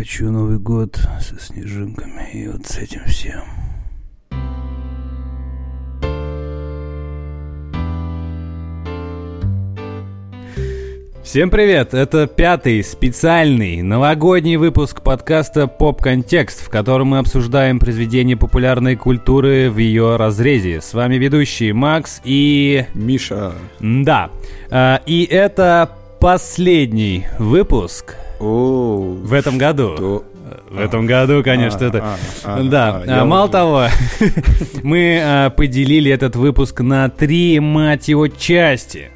хочу Новый год со снежинками и вот с этим всем. Всем привет! Это пятый специальный новогодний выпуск подкаста «Поп Контекст», в котором мы обсуждаем произведения популярной культуры в ее разрезе. С вами ведущий Макс и... Миша. Да. А, и это последний выпуск О, в этом году. что? В этом году, конечно, А, это... а, а, да, мало уже- того, мы поделили этот выпуск на три, мать его, части.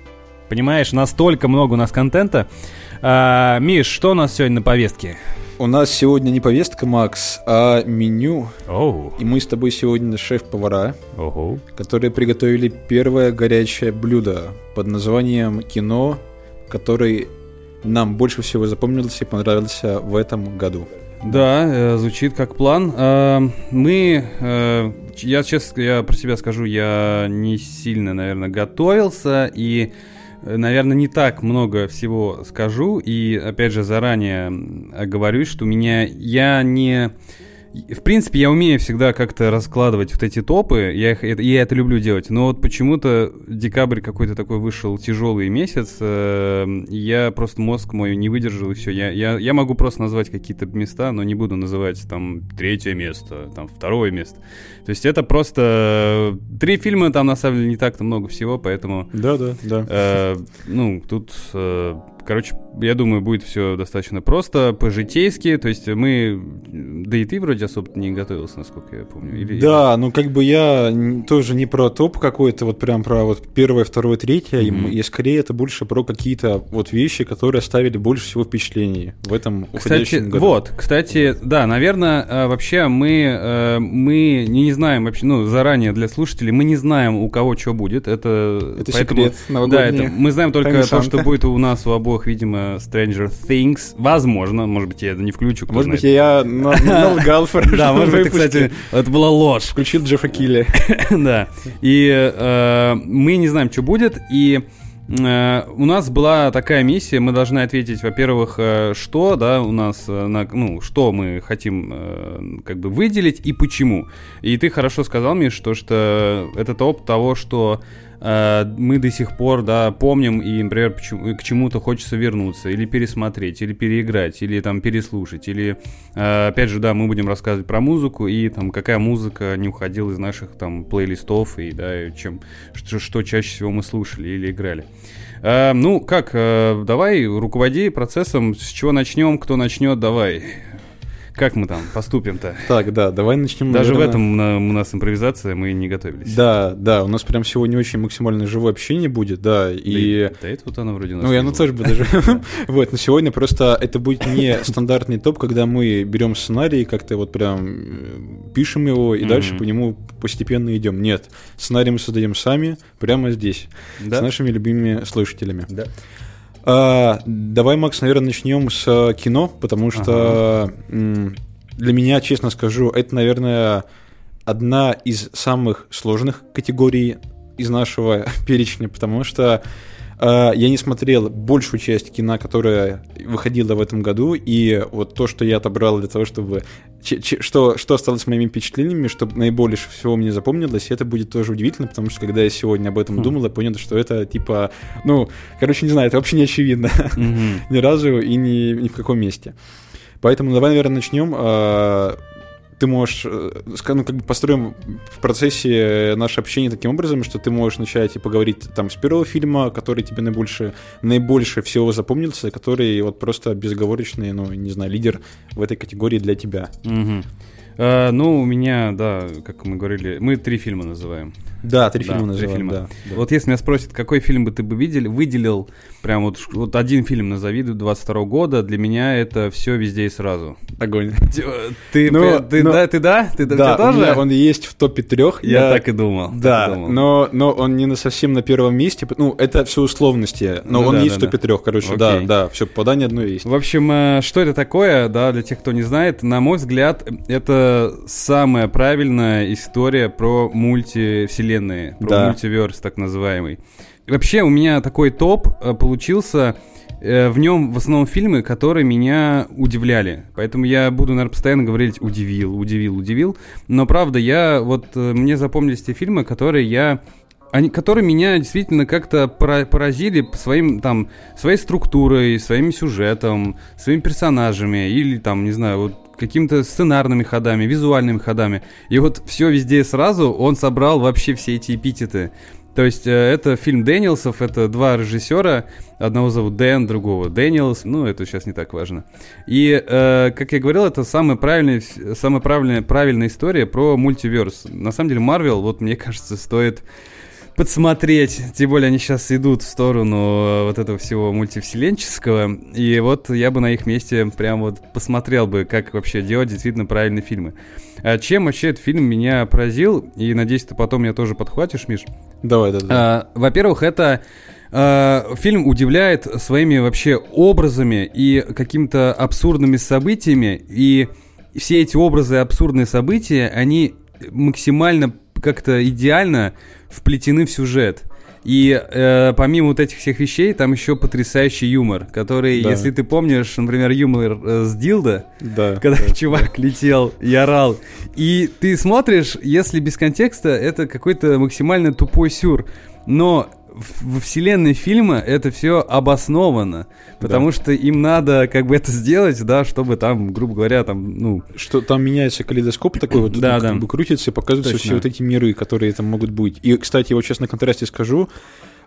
Понимаешь, настолько много у нас контента. Миш, что у нас сегодня на повестке? У нас сегодня не повестка, Макс, а меню. Оу, И мы с тобой сегодня шеф-повара, ого. которые приготовили первое горячее блюдо под названием «Кино», который нам больше всего запомнился и понравился в этом году. Да, э, звучит как план. Э, Мы, э, я честно, я про себя скажу, я не сильно, наверное, готовился и, наверное, не так много всего скажу. И, опять же, заранее оговорюсь, что меня, я не... В принципе, я умею всегда как-то раскладывать вот эти топы, я, их, это- я это люблю делать, но вот почему-то декабрь какой-то такой вышел тяжелый месяц, э, я просто мозг мой не выдержал, и все. Я, я, я могу просто назвать какие-то места, но не буду называть там третье место, там второе место. То есть это просто... Три фильма, там на самом деле не так-то много всего, поэтому... Да, да, да. Э, ну, тут, э, короче, я думаю, будет все достаточно просто, по-житейски. То есть мы, да и ты вроде особо не готовился, насколько я помню. Или, Да, ну как бы я тоже не про топ какой-то, вот прям про вот первое, второе, третье, Мгм. и скорее это больше про какие-то вот вещи, которые оставили больше всего впечатлений в этом Кстати, году. вот, кстати, да, наверное, э, вообще мы, э, мы не, знаем вообще, ну, заранее для слушателей, мы не знаем, у кого что будет. Это, Это поэтому- секрет Да, новогодний. это, мы знаем только Тайна то, что будет у нас у обоих, видимо, Stranger Things. Возможно, может быть, я это не включу, Может знает. быть, я на- налгал Да, может быть, кстати, это была ложь. Включил Джеффа Килли. да. И э, мы не знаем, что будет. И э, у нас была такая миссия. Мы должны ответить, во-первых, э, что, да, у нас, на- ну, что мы хотим э, как бы выделить и почему. И ты хорошо сказал, Миш, что, что это топ того, что мы до сих пор, да, помним и, например, к чему-то хочется вернуться, или пересмотреть, или переиграть, или там переслушать, или, э, опять же, да, мы будем рассказывать про музыку и там какая музыка не уходила из наших там плейлистов и да, чем что, что чаще всего мы слушали или играли. Э, ну как, э, давай руководи процессом, с чего начнем, кто начнет, давай. Как мы там поступим-то? Так, да, давай начнем. Даже в наверное, этом на- у нас импровизация, мы не готовились. Да, да, у нас прям сегодня очень максимально живое общение будет, да, Да и... Этого вот она вроде у нас Ну, и оно было. тоже бы даже... Вот, но сегодня просто это будет не стандартный топ, когда мы берем сценарий, как-то вот прям э, пишем его и дальше по нему постепенно идем. Нет, сценарий мы создаем сами, прямо здесь, Да? с нашими любимыми слушателями. Да. А, давай, Макс, наверное, начнем с э, кино, потому что м, для меня, честно скажу, это, наверное, одна из самых сложных категорий из нашего перечня, потому что я не смотрел большую часть кино, которая выходила в этом году, и вот то, что я отобрал для того, чтобы... че- че- что, что осталось моими впечатлениями, чтобы наиболее всего мне запомнилось, это будет тоже удивительно, потому что когда я сегодня об этом Хм. думал, я понял, что это типа... Ну, короче, не знаю, это вообще не очевидно ни разу и ни, ни в каком месте. Поэтому давай, наверное, начнем. А, Ты можешь, э, ну, как бы построим в процессе наше общение таким образом, что ты можешь начать и поговорить там с первого фильма, который тебе наибольше, наибольше всего запомнился, который вот просто безоговорочный, ну, не знаю, лидер в этой категории для тебя. Мгм. Э, ну, у меня, да, как мы говорили, мы три фильма называем. Да, три Да, фильма три называем, фильма. да. да. Вот если меня спросят, какой фильм бы ты бы видел, выделил, прям вот, вот один фильм назови 22 года, для меня это все везде и сразу. Огонь. Ты, Ну, ты, ну, да, ты да? Ты, Да, тоже? меня он есть в топе трех. Я так и думал. так и Да, думал. но, но он не на совсем на первом месте. Ну, это все условности. Но Ну он да, есть да, в топе трех, короче. Да, Окей. да, все, попадание одно есть. В общем, э, что это такое, да, для тех, кто не знает, на мой взгляд, это самая правильная история про мультивселенные, про Да. мультиверс так называемый. И вообще у меня такой топ э, получился э, в нем в основном фильмы, которые меня удивляли. Поэтому я буду, наверное, постоянно говорить удивил, удивил, удивил. Но правда, я вот э, мне запомнились те фильмы, которые я они, которые меня действительно как-то поразили своим, там, своей структурой, своим сюжетом, своими персонажами или там, не знаю, вот какими-то сценарными ходами, визуальными ходами. И вот все везде сразу он собрал вообще все эти эпитеты. То есть э, это фильм Дэниелсов, это два режиссера, одного зовут Дэн, другого Дэниелс, ну это сейчас не так важно. И, э, как я говорил, это самая правильная, самая правильная, правильная история про multiverse. На самом деле Марвел, вот мне кажется, стоит подсмотреть. Тем более они сейчас идут в сторону э, вот этого всего мультивселенческого. И вот я бы на их месте прям вот посмотрел бы, как вообще делать действительно правильные фильмы. А чем вообще этот фильм меня поразил, и надеюсь, ты потом меня тоже подхватишь, Миш. Давай, да, да. А, во-первых, это а, фильм удивляет своими вообще образами и какими-то абсурдными событиями, и все эти образы и абсурдные события, они максимально как-то идеально вплетены в сюжет. И э, помимо вот этих всех вещей, там еще потрясающий юмор, который, да. если ты помнишь, например, юмор э, с Дилда, да, когда да, чувак да. летел и орал, и ты смотришь, если без контекста, это какой-то максимально тупой сюр. Но в вселенной фильма это все обосновано, потому да. что им надо как бы это сделать, да, чтобы там, грубо говоря, там, ну... Что там меняется калейдоскоп такой вот, да, да. как бы крутится и показываются Точно. все вот эти миры, которые там могут быть. И, кстати, вот сейчас на контрасте скажу,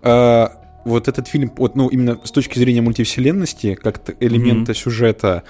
э, вот этот фильм, вот, ну, именно с точки зрения мультивселенности, как элемента mm-hmm. сюжета,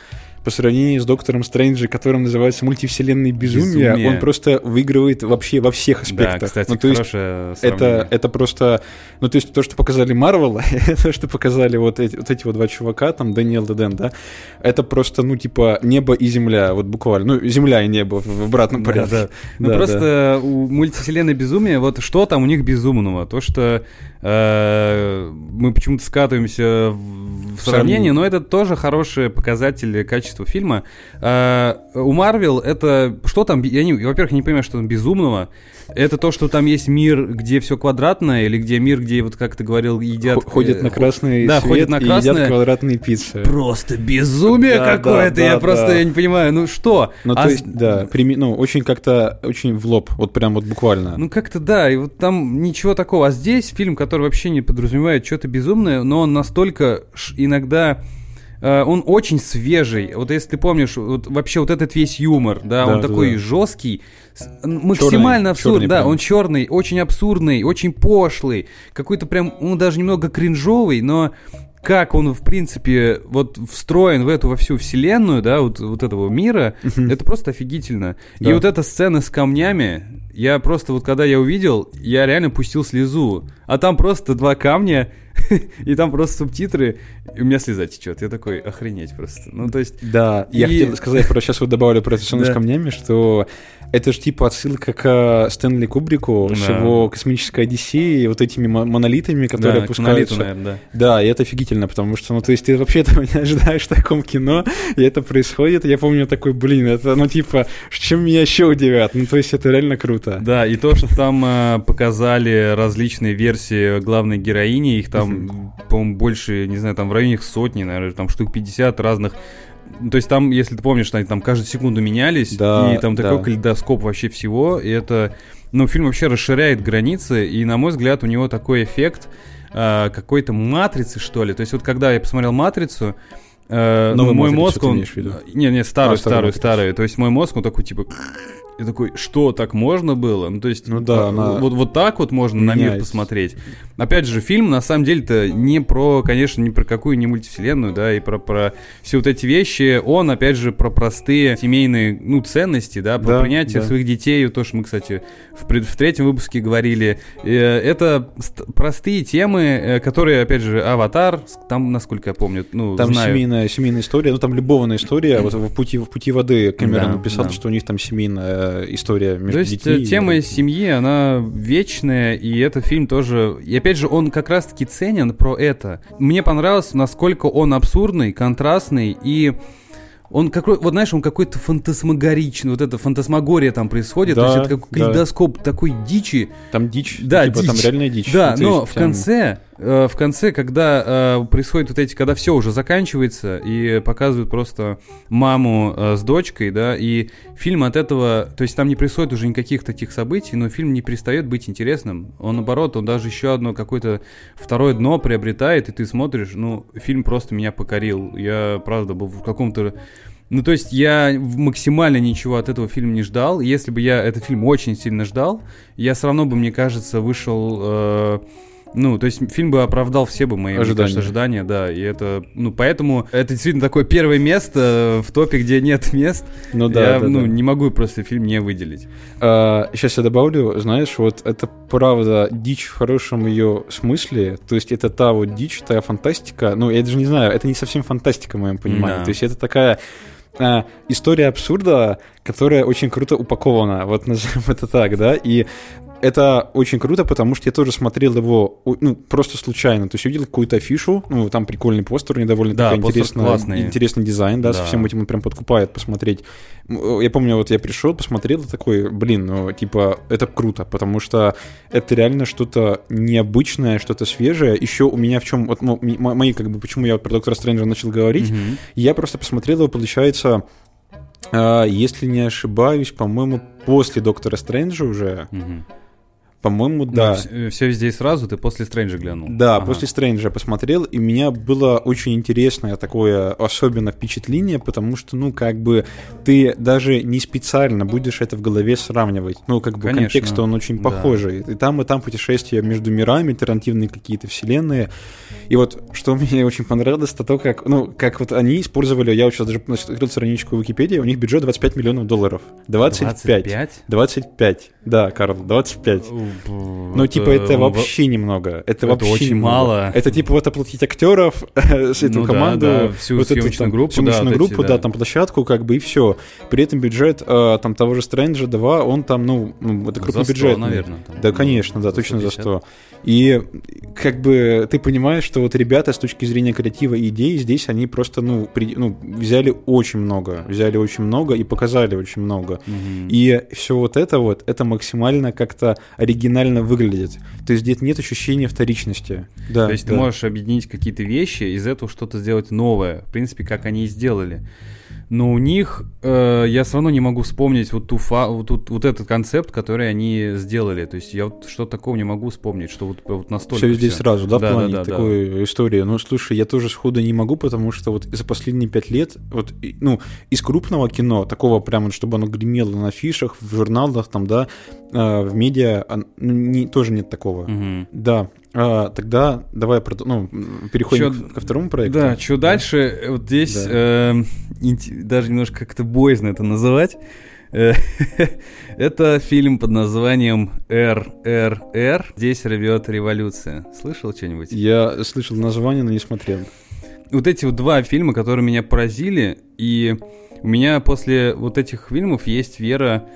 по сравнению с Доктором Стрэнджи, которым называется мультивселенной безумия, Безумие. он просто выигрывает вообще во всех аспектах. Да, кстати, ну, то есть это, это просто, ну то есть то, что показали Марвел, то, что показали вот эти, вот эти вот два чувака, там Дэниел Деден, да, это просто, ну типа небо и земля, вот буквально, ну земля и небо в обратном порядке. Да, да. Ну да, просто да. у мультивселенной безумия, вот что там у них безумного, то что э, мы почему-то скатываемся в, в сравнение, но это тоже хороший показатель качества качество фильма. А, у Марвел это... Что там? Я, не, во-первых, не понимаю, что там безумного. Это то, что там есть мир, где все квадратное, или где мир, где, вот как ты говорил, едят... Ходят на красный да, свет ходят на красное. и едят квадратные пиццы. Просто безумие да, какое-то, да, я да, просто да. я не понимаю, ну что? Ну, а... то есть, да, прими... ну, очень как-то, очень в лоб, вот прям вот буквально. Ну, как-то да, и вот там ничего такого. А здесь фильм, который вообще не подразумевает что-то безумное, но он настолько иногда Э, он очень свежий. Вот если ты помнишь, вот, вообще вот этот весь юмор, да, да он да, такой да. жесткий, максимально абсурдный, да, прям. он черный, очень абсурдный, очень пошлый, какой-то прям, он даже немного кринжовый, но как он, в принципе, вот встроен в эту во всю вселенную, да, вот, вот этого мира, это просто офигительно. Да. И вот эта сцена с камнями, я просто вот когда я увидел, я реально пустил слезу. А там просто два камня, и там просто субтитры, и у меня слеза течет. Я такой, охренеть просто. Ну, то есть... Да, и... я хотел сказать, про сейчас вот добавлю про эту сцену с камнями, что это же типа отсылка к э, Стэнли Кубрику да. с его космической Одиссеей, вот этими монолитами, которые да, опускаются. Монолиту, наверное, да. да, и это офигительно, потому что, ну, то есть ты вообще этого не ожидаешь в таком кино, и это происходит. Я помню такой, блин, это, ну, типа, чем меня еще удивят? Ну, то есть это реально круто. Да, и то, что там э, показали различные версии главной героини, их там, по-моему, больше, не знаю, там в районе сотни, наверное, там штук 50 разных то есть там, если ты помнишь, они там каждую секунду менялись, да, и там такой да. калейдоскоп вообще всего, и это, ну, фильм вообще расширяет границы, и, на мой взгляд, у него такой эффект э, какой-то матрицы, что ли. То есть вот когда я посмотрел «Матрицу», э, ну, мой мозг, он... Не, не, старую, а, старую, старую. То есть мой мозг, он такой, типа... Я такой, что, так можно было? Ну, то есть, ну, да, она... вот, вот так вот можно меняется. на мир посмотреть. Опять же, фильм, на самом деле-то, не про, конечно, не про какую не мультивселенную, да, и про, про все вот эти вещи. Он, опять же, про простые семейные, ну, ценности, да, про да, принятие да. своих детей. То, что мы, кстати, в, в третьем выпуске говорили. Э, это простые темы, э, которые, опять же, «Аватар», там, насколько я помню, ну, Там знаю. семейная, семейная история, ну, там любовная история. Вот в «Пути, в пути воды» Кэмерон да, написал, да. что у них там семейная история между То есть детьми. тема и... семьи, она вечная, и этот фильм тоже... И опять же, он как раз-таки ценен про это. Мне понравилось, насколько он абсурдный, контрастный и... Он какой, вот знаешь, он какой-то фантасмагоричный, вот эта фантасмагория там происходит, да, то есть это как калейдоскоп да. такой дичи. Там дичь, да, типа, дичь. там реальная дичь. Да, ну, но в конце в конце, когда э, происходит вот эти, когда все уже заканчивается и показывают просто маму э, с дочкой, да, и фильм от этого, то есть там не происходит уже никаких таких событий, но фильм не перестает быть интересным. Он наоборот, он даже еще одно какое-то второе дно приобретает, и ты смотришь, ну, фильм просто меня покорил. Я, правда, был в каком-то ну, то есть я максимально ничего от этого фильма не ждал. Если бы я этот фильм очень сильно ждал, я все равно бы, мне кажется, вышел... Э, ну, то есть фильм бы оправдал все бы мои ожидания. Кажется, ожидания, да. И это, ну, поэтому это действительно такое первое место в топе, где нет мест. Ну да. Я, да, ну, да. не могу просто фильм не выделить. А, сейчас я добавлю, знаешь, вот это правда дичь в хорошем ее смысле. То есть это та вот дичь, та фантастика. Ну, я даже не знаю, это не совсем фантастика в моем понимании. Да. То есть это такая а, история абсурда, которая очень круто упакована, вот назовем это так, да, и это очень круто, потому что я тоже смотрел его, ну, просто случайно. То есть увидел какую-то афишу, ну, там прикольный постер, недовольно да, такой интересный, интересный дизайн, да, да, со всем этим он прям подкупает посмотреть. Я помню, вот я пришел, посмотрел, такой, блин, ну, типа, это круто, потому что это реально что-то необычное, что-то свежее. Еще у меня в чем, вот, ну, мои, как бы, почему я вот про Доктора Стрэнджа начал говорить, угу. я просто посмотрел его, получается, а, если не ошибаюсь, по-моему, после Доктора Стрэнджа уже. Угу. По-моему, да. все, э, все везде и сразу, ты после Стрэнджа глянул. Да, ага. после Стрэнджа посмотрел, и у меня было очень интересное такое особенно впечатление, потому что, ну, как бы ты даже не специально будешь это в голове сравнивать. Ну, как бы Конечно. контекст, он очень похожий. Да. И там, и там путешествия между мирами, альтернативные какие-то вселенные. И вот, что мне очень понравилось, это то, как, ну, как вот они использовали, я вот сейчас даже открыл страничку Википедии, у них бюджет 25 миллионов долларов. 25. 25? 25, да, Карл, 25. Ну, это... типа, это вообще немного. Это, это вообще очень немного. мало. Это типа вот оплатить актеров, эту ну, команду, да, да, всю вот съемочную эту, там, группу, съемочную да, группу, эти, да. да, там площадку, как бы и все. При этом бюджет э, там того же Стрэнджа 2, он там, ну, ну это крупный за 100, бюджет. наверное. Там, да, конечно, да, точно 150. за 100. И как бы ты понимаешь, что вот ребята с точки зрения креатива и идей здесь они просто, ну, при, ну взяли очень много, взяли очень много и показали очень много. Mm-hmm. И все вот это вот, это максимально как-то оригинально выглядит. То есть здесь нет ощущения вторичности. Да, То есть да. ты можешь объединить какие-то вещи, из этого что-то сделать новое. В принципе, как они и сделали но у них э, я все равно не могу вспомнить вот ту фа вот, вот, вот этот концепт, который они сделали. То есть я вот что такого не могу вспомнить, что вот, вот настолько. Все здесь сразу, да, да в плане да, да, такой да. истории. Ну, слушай, я тоже сходу не могу, потому что вот за последние пять лет, вот, ну, из крупного кино, такого прямо, чтобы оно гремело на афишах, в журналах, там, да, э, в медиа, ну, не, тоже нет такого. Угу. Да. А, тогда давай ну, переходим чё, ко второму проекту. Да, что да. дальше? Вот здесь да. э, даже немножко как-то боязно это называть. Э, это фильм под названием РРР. Здесь рвет революция. Слышал что-нибудь? Я слышал название, но не смотрел. Вот эти вот два фильма, которые меня поразили, и у меня после вот этих фильмов есть вера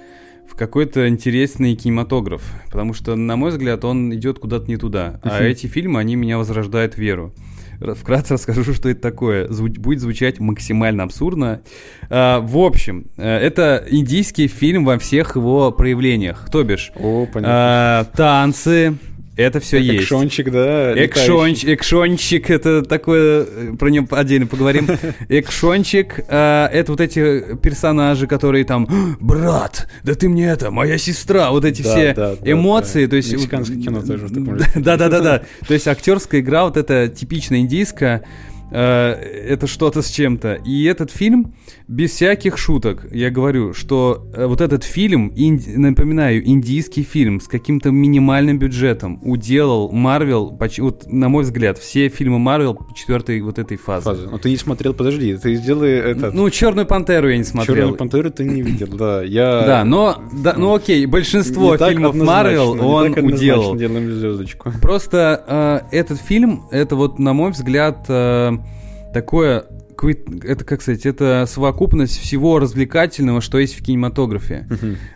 в какой-то интересный кинематограф, потому что, на мой взгляд, он идет куда-то не туда. А эти фильмы, они меня возрождают веру. Вкратце расскажу, что это такое. Зву- будет звучать максимально абсурдно. А, в общем, э, это индийский фильм во всех его проявлениях. То бишь, О, а, танцы, это все есть. Экшончик, да. Экшонч, экшончик, это такое, про него отдельно поговорим. Экшончик, э, это вот эти персонажи, которые там, брат, да ты мне это, моя сестра, вот эти да, все да, эмоции. Да. То есть, Мексиканское кино тоже. Да-да-да-да. То есть актерская игра, вот эта типичная индийская, Э, это что-то с чем-то. И этот фильм, без всяких шуток, я говорю, что э, вот этот фильм, инди, напоминаю, индийский фильм с каким-то минимальным бюджетом уделал Марвел, вот, на мой взгляд, все фильмы Марвел четвертой вот этой фазы. Фазы. Но ну, ты не смотрел, подожди, ты сделай это. Ну, Черную Пантеру я не смотрел. Черную Пантеру ты не видел, да. Я... Да, но, да, ну окей, большинство фильмов Марвел он уделал. Просто э, этот фильм, это вот, на мой взгляд, э, такое это, как сказать, это совокупность всего развлекательного, что есть в кинематографе.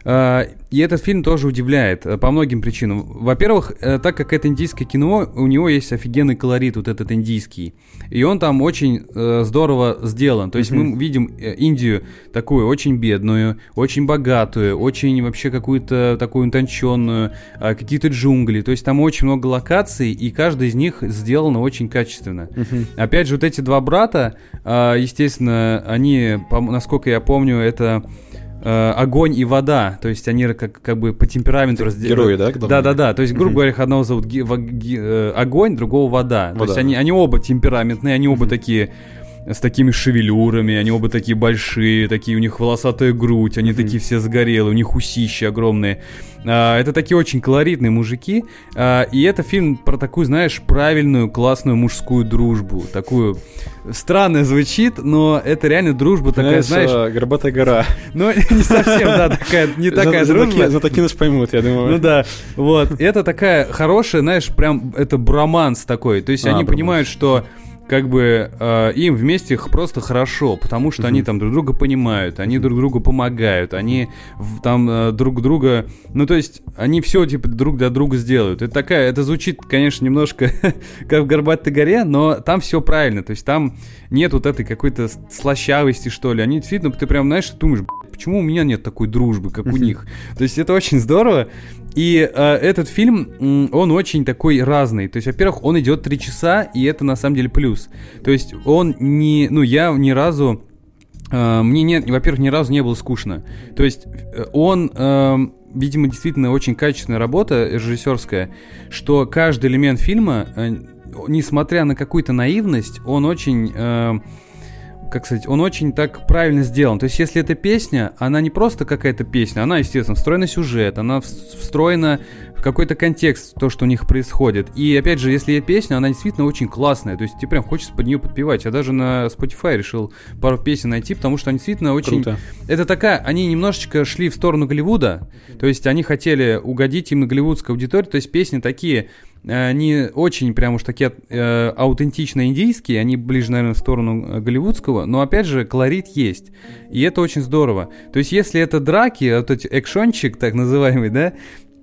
Uh-huh. И этот фильм тоже удивляет э, по многим причинам. Во-первых, э, так как это индийское кино, у него есть офигенный колорит, вот этот индийский. И он там очень э, здорово сделан. То есть мы видим Индию такую очень бедную, очень богатую, очень вообще какую-то такую утонченную, э, какие-то джунгли. То есть там очень много локаций, и каждая из них сделана очень качественно. Опять же, вот эти два брата, э, естественно, они, насколько я помню, это э, огонь и вода, то есть они как, как бы по темпераменту разделяют. Герои, да? Да, да, да. То есть, грубо говоря, одного зовут ги, ги, э, огонь, другого вода. вода. То есть они, они оба темпераментные, они оба такие с такими шевелюрами, они оба такие большие, такие у них волосатая грудь, они такие все сгорелые, у них усищи огромные. А, это такие очень колоритные мужики, а, и это фильм про такую, знаешь, правильную, классную мужскую дружбу, такую странно звучит, но это реально дружба такая, знаешь... А, Горбатая гора. Ну, не совсем, да, такая, не такая дружба. За таки нас поймут, я думаю. Ну да, вот. Это такая хорошая, знаешь, прям, это броманс такой. То есть они понимают, что как бы э, им вместе просто хорошо, потому что они там друг друга понимают, они друг другу помогают, они в, там э, друг друга, ну то есть они все типа друг для друга сделают. Это такая, это звучит, конечно, немножко как в горбатой горе, но там все правильно, то есть там нет вот этой какой-то слащавости что ли. Они действительно, ты прям знаешь, думаешь, почему у меня нет такой дружбы, как у них. То есть это очень здорово. И э, этот фильм, он очень такой разный. То есть, во-первых, он идет три часа, и это на самом деле плюс. То есть он не, ну я ни разу Uh, мне нет, во-первых, ни разу не было скучно. То есть э, он, uh, видимо, действительно очень качественная работа режиссерская, что каждый элемент фильма, uh, несмотря на какую-то наивность, он очень как сказать, он очень так правильно сделан. То есть, если эта песня, она не просто какая-то песня, она, естественно, встроена сюжет, она встроена какой-то контекст, то, что у них происходит. И, опять же, если песня, она действительно очень классная. То есть, тебе прям хочется под нее подпевать. Я даже на Spotify решил пару песен найти, потому что они действительно очень... Круто. Это такая... Они немножечко шли в сторону Голливуда. То есть, они хотели угодить именно голливудской аудитории. То есть, песни такие они очень прям уж такие э, аутентично индийские, они ближе, наверное, в сторону э, голливудского, но опять же колорит есть, и это очень здорово. То есть если это драки, вот эти экшончик так называемый, да,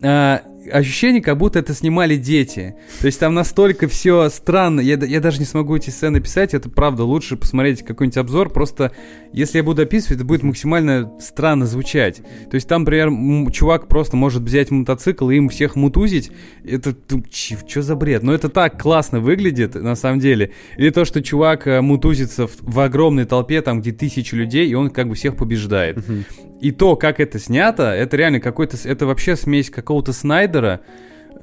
э, ощущение, как будто это снимали дети. То есть там настолько все странно. Я, я даже не смогу эти сцены писать. Это правда. Лучше посмотреть какой-нибудь обзор. Просто если я буду описывать, это будет максимально странно звучать. То есть там, например, чувак просто может взять мотоцикл и им всех мутузить. Это что за бред? Но это так классно выглядит на самом деле. Или то, что чувак э, мутузится в, в огромной толпе, там где тысячи людей, и он как бы всех побеждает. И то, как это снято, это реально какой-то... Это вообще смесь какого-то Снайдера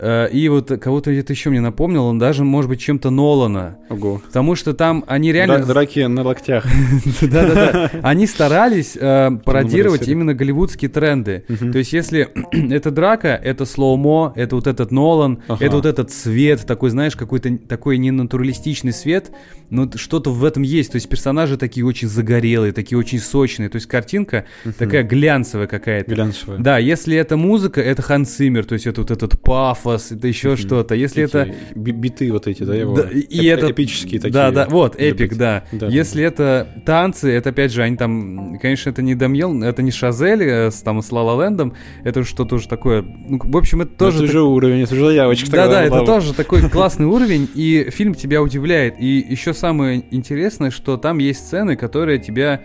Э, и вот кого-то это еще мне напомнил, он даже, может быть, чем-то Нолана. Ого. Потому что там они реально... Драки на локтях. Да-да-да. Они старались э, пародировать именно голливудские тренды. То есть если это драка, это слоумо, это вот этот Нолан, это вот этот цвет, такой, знаешь, какой-то такой ненатуралистичный свет, но что-то в этом есть. То есть персонажи такие очень загорелые, такие очень сочные. То есть картинка такая глянцевая какая-то. Глянцевая. Да, если это музыка, это Ханс Циммер, то есть это вот этот пафос, это еще что-то. Если эти это... Биты вот эти, да, его? Да, и Эп- это... Эпические такие. Да, да, вот, эпик, да. да. Если да. это танцы, это опять же, они там, конечно, это не Дамьел, это не Шазель э, с, там, с Ла Лэндом, это что-то уже такое, ну, в общем, это тоже... Это уже уровень, это уже заявочка. Да, да, это тоже такой классный уровень, и фильм тебя удивляет. И еще самое интересное, что там есть сцены, которые тебя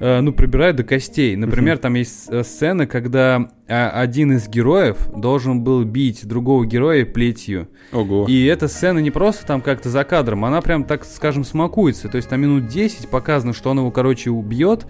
Э, ну, пробирают до костей. Например, uh-huh. там есть э, сцена, когда а, один из героев должен был бить другого героя плетью. Ого. И эта сцена не просто там как-то за кадром, она прям, так скажем, смакуется. То есть там минут 10 показано, что он его, короче, убьет.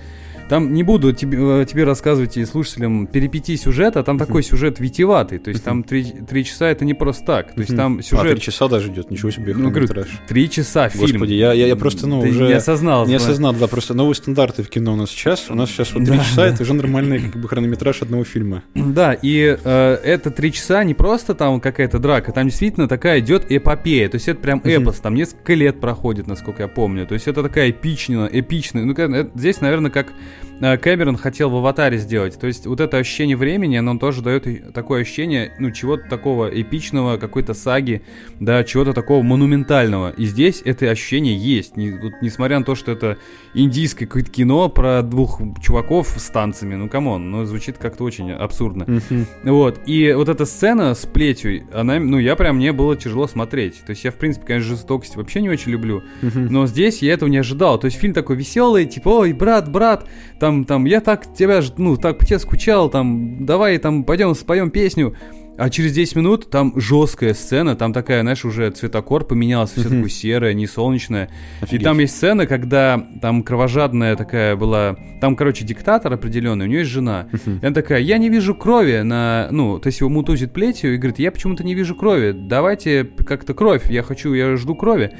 Там не буду тебе, э, тебе рассказывать и слушателям перипетии сюжета, там такой сюжет витиеватый, то есть там три, три часа это не просто так, то есть там сюжет... А, три часа даже идет, ничего себе, ну, говорю, три часа фильм. Господи, я, я, я просто, ну, Ты уже... не осознал. Не осознал, да, просто новые стандарты в кино у нас сейчас, у нас сейчас вот три да, часа, да. это уже нормальный как бы хронометраж одного фильма. Да, и э, это три часа не просто там какая-то драка, там действительно такая идет эпопея, то есть это прям эпос, там несколько лет проходит, насколько я помню, то есть это такая эпичная, эпичная, ну, здесь, наверное, как э, Кэмерон хотел в «Аватаре» сделать. То есть вот это ощущение времени, оно тоже дает такое ощущение, ну, чего-то такого эпичного, какой-то саги, да, чего-то такого монументального. И здесь это ощущение есть. Не, вот, несмотря на то, что это индийское какое-то кино про двух чуваков с танцами, ну, come on, ну, звучит как-то очень абсурдно. Вот, и вот эта сцена с плетью, она, ну, я прям, мне было тяжело смотреть. То есть я, в принципе, конечно, жестокость вообще не очень люблю, но здесь я этого не ожидал. То есть фильм такой веселый, типа, ой, брат, брат, там, там, я так тебя, ну, так по тебе скучал, там, давай, там, пойдем споем песню. А через 10 минут там жесткая сцена, там такая, знаешь, уже цветокор поменялся, все такое серое, не солнечное. И там есть сцена, когда там кровожадная такая была, там, короче, диктатор определенный, у нее есть жена. И она такая, я не вижу крови на, ну, то есть его мутузит плетью и говорит, я почему-то не вижу крови, давайте как-то кровь, я хочу, я жду крови.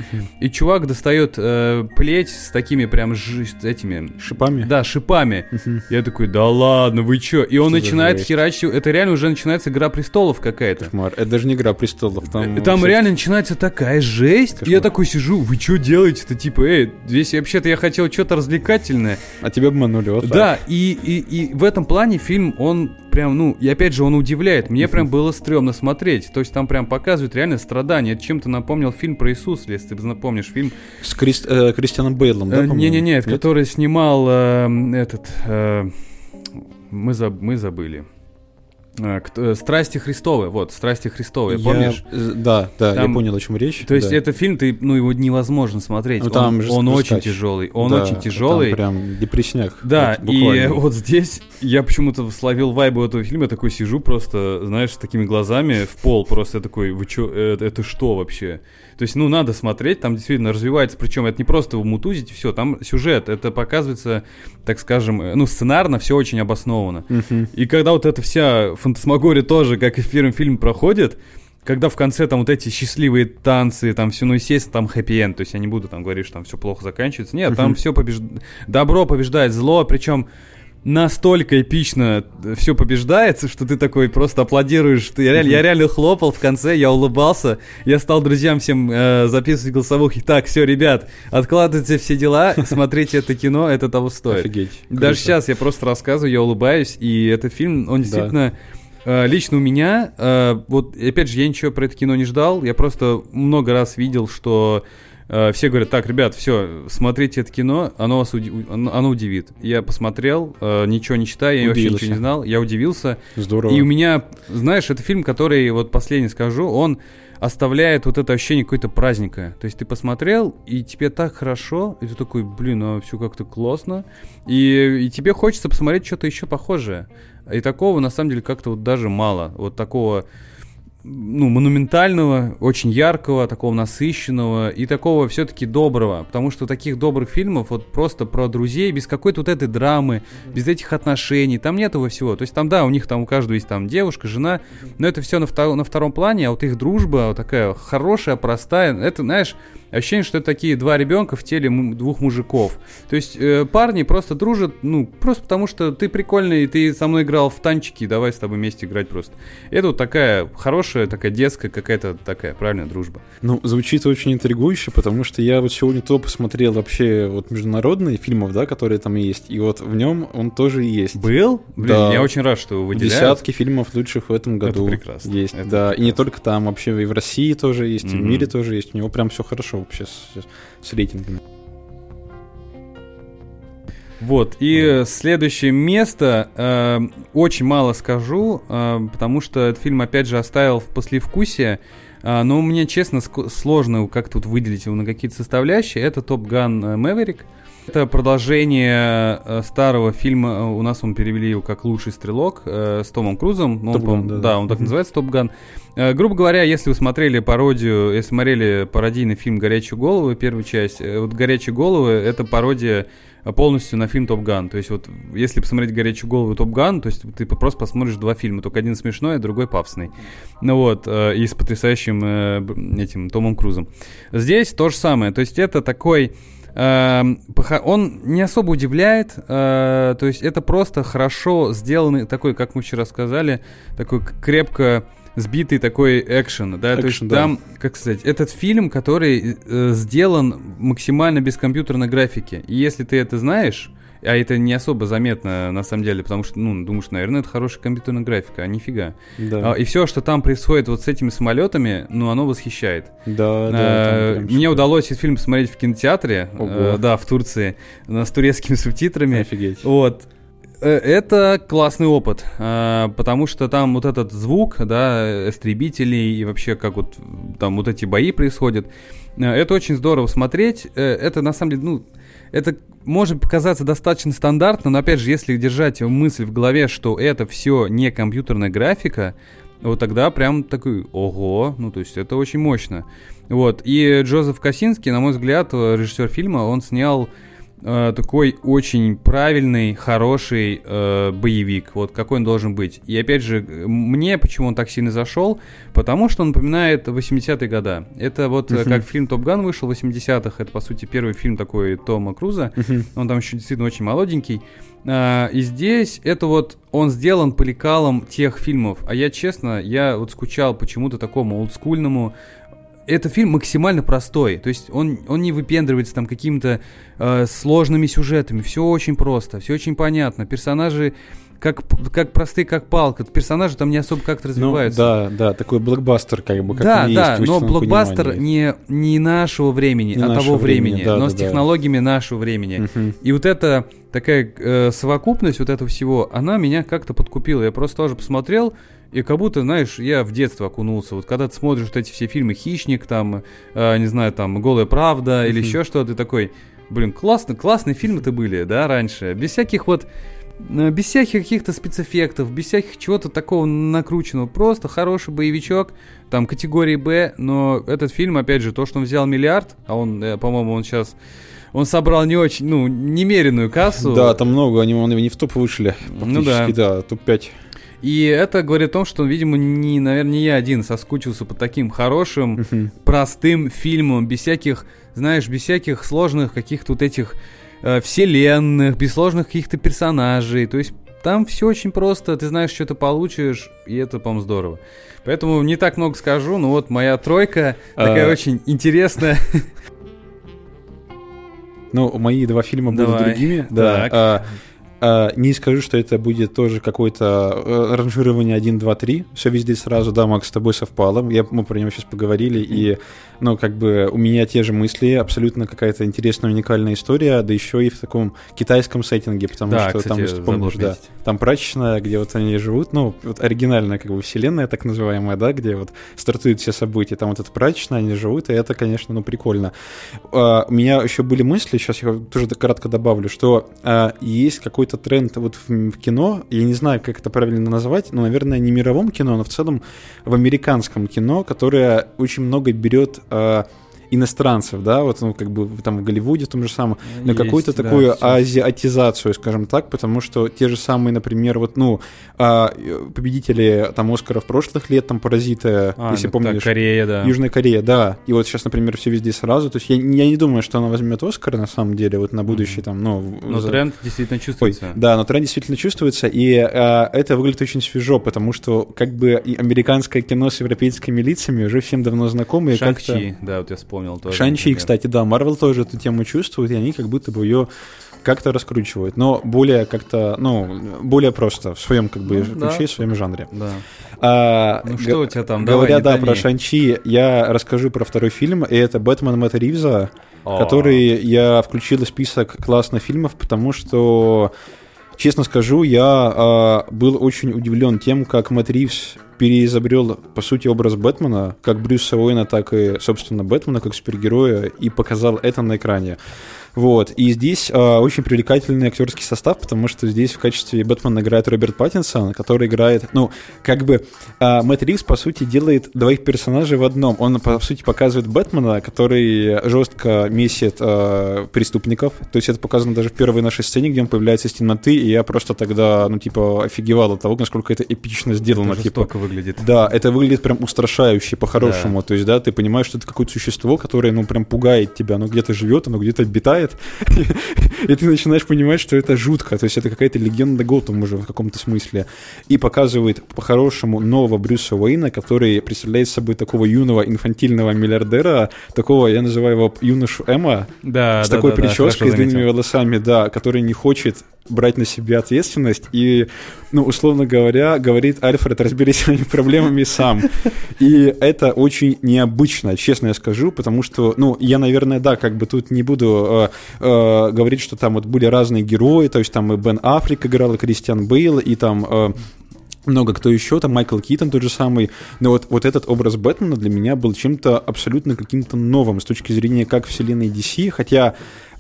И чувак достает э, плеть с такими прям с этими, Шипами? да, шипами. Я такой, да ладно, вы чё? И он начинает херачить, это реально уже начинается Игра Престолов какая-то. Кошмар. Это даже не «Игра престолов». Там, Э, Там реально начинается такая жесть. Кошмар. Я такой сижу, вы что делаете-то? Типа, эй, здесь вообще-то я хотел что-то развлекательное. А тебя обманули, вот так. Да, и, и, и в этом плане фильм, он прям, ну, и опять же, он удивляет. Мне прям было стрёмно смотреть. То есть там прям показывают реально страдания. Чем-то напомнил фильм про Иисуса, если ты напомнишь фильм. С Крис- э, Кристианом Бейлом, да, Э? Не-не-не, который снимал э, этот... э, мы, заб- мы забыли. Э, кто- э, Страсти Христовы, вот, Страсти Христовы, Я- помнишь? э, Да, да, Там- я понял, о чем речь. То есть да. это фильм, ты, ну, его невозможно смотреть. Ну, там он жест- он очень тяжелый. Он Да, очень там тяжелый. прям депрессняк. Да, вот, и вот здесь я почему-то словил вайбу этого фильма, я такой сижу просто, знаешь, с такими глазами в пол, просто такой, вы чё, это, это что вообще? То есть, ну, надо смотреть, там действительно развивается, причем это не просто мутузить, все, там сюжет, это показывается, так скажем, э, ну, сценарно все очень обосновано. Мгм. И когда вот эта вся фантасмагория тоже, как и в первом фильме, проходит, когда в конце там вот эти счастливые танцы, там все, ну, естественно, там хэппи-энд, то есть я не буду там говорить, что там все плохо заканчивается. Нет, там все побеждает, добро побеждает зло, причем настолько эпично все побеждается, что ты такой просто аплодируешь. Ты, я, реально, я реально хлопал в конце, я улыбался. Я стал друзьям всем э, записывать голосовухи. Так, все, ребят, откладывайте все дела, смотрите это кино, это того стоит. Офигеть. Даже Круто. сейчас я просто рассказываю, я улыбаюсь, и этот фильм, он Да. действительно... э, Лично у меня, э, вот опять же, я ничего про это кино не ждал, я просто много раз видел, что э, все говорят, так, ребят, все, смотрите это кино, оно вас уди- оно, удивит. Я посмотрел, э, ничего не читая, я вообще ничего не знал, я удивился. Здорово. И у меня, знаешь, это фильм, который, вот последний скажу, он оставляет вот это ощущение какой-то праздника. То есть ты посмотрел, и тебе так хорошо, и ты такой, блин, а все как-то классно. И, и тебе хочется посмотреть что-то еще похожее. И такого, на самом деле, как-то вот даже мало. Вот такого ну, монументального, очень яркого, такого насыщенного и такого все-таки доброго. Потому что таких добрых фильмов вот просто про друзей, без какой-то вот этой драмы, без этих отношений, там нет этого всего. То есть там, да, у них там у каждого есть там девушка, жена, но это все на, втор- на втором плане, а вот их дружба вот такая хорошая, простая, это, знаешь, ощущение, что это такие два ребенка в теле двух мужиков. То есть э, парни просто дружат, ну, просто потому что ты прикольный, ты со мной играл в танчики, давай с тобой вместе играть просто. Это вот такая хорошая, такая детская какая-то такая правильная дружба. Ну, звучит очень интригующе, потому что я вот сегодня то посмотрел вообще вот международные фильмов, да, которые там есть, и вот в нем он тоже есть. Был? Блин, Да. я очень рад, что вы выделяют. Десятки фильмов лучших в этом году. прекрасно. Есть, Это да. И не прекрасно. только там, вообще и в России тоже есть, и в мире тоже есть. У него прям все хорошо вообще с, с рейтингами. Вот, и следующее место, э, очень мало скажу, э, потому что этот фильм, опять же, оставил в послевкусие, э, но мне, честно, сложно как-то вот выделить его на какие-то составляющие. Это Top Gun Maverick. Это продолжение э, старого фильма, э, у нас он перевели его как «Лучший стрелок» э, с Томом Крузом. Он, Top Gun, по-моему, да, да, он так называется, Top Gun. Э, грубо говоря, если вы смотрели пародию, если смотрели пародийный фильм «Горячие головы», первую часть, вот «Горячие головы» — это пародия полностью на фильм Топ Ган. То есть вот если посмотреть «Горячую голову» и Топ Ган, то есть ты просто посмотришь два фильма, только один смешной, а другой пафосный. Ну вот, э, и с потрясающим э, этим Томом Крузом. Здесь то же самое, то есть это такой... э, похо- он не особо удивляет, э, то есть это просто хорошо сделанный, такой, как мы вчера сказали, такой крепко сбитый такой экшен, да, то есть да. там, как сказать, этот фильм, который э, сделан максимально без компьютерной графики, и если ты это знаешь, а это не особо заметно на самом деле, потому что, ну, думаешь, наверное, это хорошая компьютерная графика, а нифига. Да. А, и все, что там происходит вот с этими самолетами, ну, оно восхищает. Да, да. Э, прям Мне удалось этот фильм посмотреть в кинотеатре, Ого. э, да, в Турции, с турецкими субтитрами. Офигеть. Вот. Э, Это классный опыт, потому что там вот этот звук, да, истребителей и вообще как вот там вот эти бои происходят, это очень здорово смотреть. Это на самом деле, ну, это может показаться достаточно стандартно, но опять же, если держать мысль в голове, что это все не компьютерная графика, вот тогда прям такой, ого, ну то есть это очень мощно. Вот, и Джозеф Косинский, на мой взгляд, режиссер фильма, он снял э, такой очень правильный, хороший э, боевик, вот какой он должен быть. И опять же, э, мне почему он так сильно зашел, потому что он напоминает 80-е года. Это вот э, Мгм. как фильм Топ Ган вышел в 80-х, это по сути первый фильм такой Тома Круза, Мгм. он там еще действительно очень молоденький. А, и здесь это вот он сделан по лекалам тех фильмов. А я честно, я вот скучал почему-то такому олдскульному. Это фильм максимально простой, то есть он, он не выпендривается там какими-то э, сложными сюжетами, все очень просто, все очень понятно, персонажи как, как простые, как палка, персонажи там не особо как-то Ну, развиваются. да, да, такой блокбастер, как бы, как да, да, есть, в но блокбастер понимании. не, не нашего времени, Не а нашего того времени, времени, да, но да, с да. технологиями нашего времени. Мгм. И вот эта такая э, совокупность вот этого всего, она меня как-то подкупила. Я просто тоже посмотрел, и как будто, знаешь, я в детство окунулся. Вот когда ты смотришь вот эти все фильмы «Хищник», там, э, не знаю, там, «Голая правда» или еще что-то, ты такой, блин, классно, классные фильмы-то были, да, раньше. Без всяких вот э, без всяких каких-то спецэффектов, без всяких чего-то такого накрученного. Просто хороший боевичок, там, категории «Б», но этот фильм, опять же, то, что он взял миллиард, а он, э, по-моему, он сейчас... Он собрал не очень, ну, немеренную кассу. Да, там много, они, они не в топ вышли. Ну да. Да, топ-5. И это говорит о том, что, видимо, не, наверное, не я один соскучился по таким хорошим, Мгм. простым фильмам, без всяких, знаешь, без всяких сложных каких-то вот этих э, вселенных, без сложных каких-то персонажей. То есть там все очень просто, ты знаешь, что ты получишь, и это, по-моему, здорово. Поэтому не так много скажу, но вот моя тройка такая А. очень интересная. Ну, мои два фильма будут другими. Да. А, не скажу, что это будет тоже какое-то э, ранжирование 1, 2, 3. Все везде сразу. Да, Макс, с тобой совпало. Я, мы про него сейчас поговорили. И, ну, как бы у меня те же мысли. Абсолютно какая-то интересная, уникальная история. Да еще и в таком китайском сеттинге. Потому Да, что кстати, там, если помнишь, да, там прачечная, где вот они живут. Ну, вот оригинальная как бы вселенная так называемая, да, где вот стартуют все события. Там вот эта прачечная, они живут. И это, конечно, ну, прикольно. А, у меня еще были мысли, сейчас я тоже кратко добавлю, что а, есть какой-то тренд вот в, в кино, я не знаю, как это правильно назвать, но, наверное, не мировом кино, но в целом в американском кино, которое очень много берет а, иностранцев, да, вот, ну, как бы там в Голливуде в том же самом, на какую-то да, такую всё. азиатизацию, скажем так, потому что те же самые, например, вот, ну, а, победители там Оскаров прошлых лет, там Паразиты, А, если ну, помнишь, так, Корея, да. Южная Корея, да. И вот сейчас, например, все везде сразу. То есть я, я не думаю, что она возьмет Оскар на самом деле, вот на будущий там, ну... Но за- тренд действительно Ой, чувствуется. да, но тренд действительно чувствуется, и а, это выглядит очень свежо, потому что как бы и американское кино с европейскими лицами уже всем давно как-то- Шанг-Чи, да, вот я вспомнил тоже. Шанчи, кстати, да, Марвел тоже эту тему чувствует, и они как будто бы ее как-то раскручивают, но более как-то, ну, более просто, в своем как бы Ну, да. ключе, в своем жанре. Да. А, Ну что у тебя там? Говоря, да, Давай, про томи. Шанчи, я расскажу про второй фильм, и это «Бэтмен Мэтта Ривза», О. который я включил в список классных фильмов, потому что, честно скажу, я а, был очень удивлен тем, как Мэтт Ривз переизобрел, по сути, образ Бэтмена, как Брюса Уэйна, так и, собственно, Бэтмена, как супергероя, и показал это на экране. Вот. И здесь а, очень привлекательный актерский состав, потому что здесь в качестве Бэтмена играет Роберт Паттинсон, который играет, ну, как бы а, Мэтт Ривз, по сути, делает двоих персонажей в одном. Он, по сути, показывает Бэтмена, который жестко месит а, преступников. То есть это показано даже в первой нашей сцене, где он появляется из темноты, и я просто тогда, ну, типа, офигевал от того, насколько это эпично сделано. Это типа, выглядит. Да, это выглядит прям устрашающе, по-хорошему. Да. То есть, да, ты понимаешь, что это какое-то существо, которое, ну, прям пугает тебя. Оно где-то живет, оно где-то обитает. И ты начинаешь понимать, что это жутко. То есть, это какая-то легенда Готэм уже в каком-то смысле. И показывает по-хорошему нового Брюса Уэйна, который представляет собой такого юного инфантильного миллиардера, такого, я называю его юношу Эма, да, с да, такой да, прической, с длинными волосами, да, который не хочет брать на себя ответственность и, ну, условно говоря, говорит Альфред, разберись с своими проблемами сам. И это очень необычно, честно я скажу, потому что, ну, я, наверное, да, как бы тут не буду э, говорить, что там вот были разные герои, то есть там и Бен Аффлек играл, и Кристиан Бейл, и там э, много кто еще, там Майкл Китон тот же самый, но вот, вот этот образ Бэтмена для меня был чем-то абсолютно каким-то новым с точки зрения как вселенной DC, хотя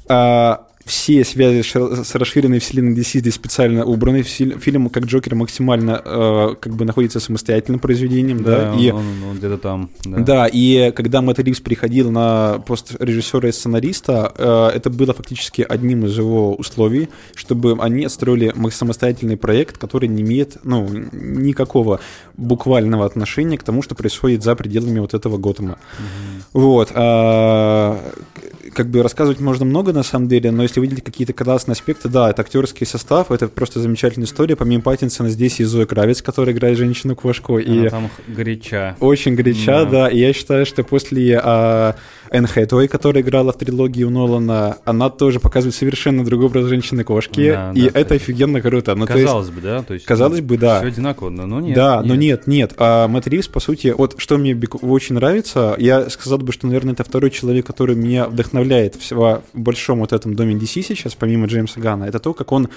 э, все связи с расширенной вселенной DC здесь специально убраны. Фильм, как Джокер, максимально э, как бы находится самостоятельным произведением, да, да и он, он, он где-то там. Да. да, и когда Мэтт Ривз приходил на пост режиссера и сценариста, э, это было фактически одним из его условий, чтобы они отстроили самостоятельный проект, который не имеет, ну, никакого буквального отношения к тому, что происходит за пределами вот этого Готэма. Угу. Вот. А, как бы рассказывать можно много на самом деле, но если выделить какие-то классные аспекты, да, это актерский состав, это просто замечательная история. Помимо Паттинсона здесь и Зоя Кравец, которая играет женщину-кошку. И там горяча. Очень горяча, да. да. И я считаю, что после а, Энн Хэтэуэй, которая играла в трилогии у Нолана, она тоже показывает совершенно другой образ женщины-кошки, да, и да, это офигенно круто. Ну, казалось есть, бы, да? То есть, казалось бы, да. Все одинаково, но нет. Да, нет. но нет, нет. А Мэтт Ривз, по сути, вот что мне очень нравится, я сказал бы, что, наверное, это второй человек, который меня вдохновляет в большом вот этом доме DC сейчас, помимо Джеймса Гана, это то, как он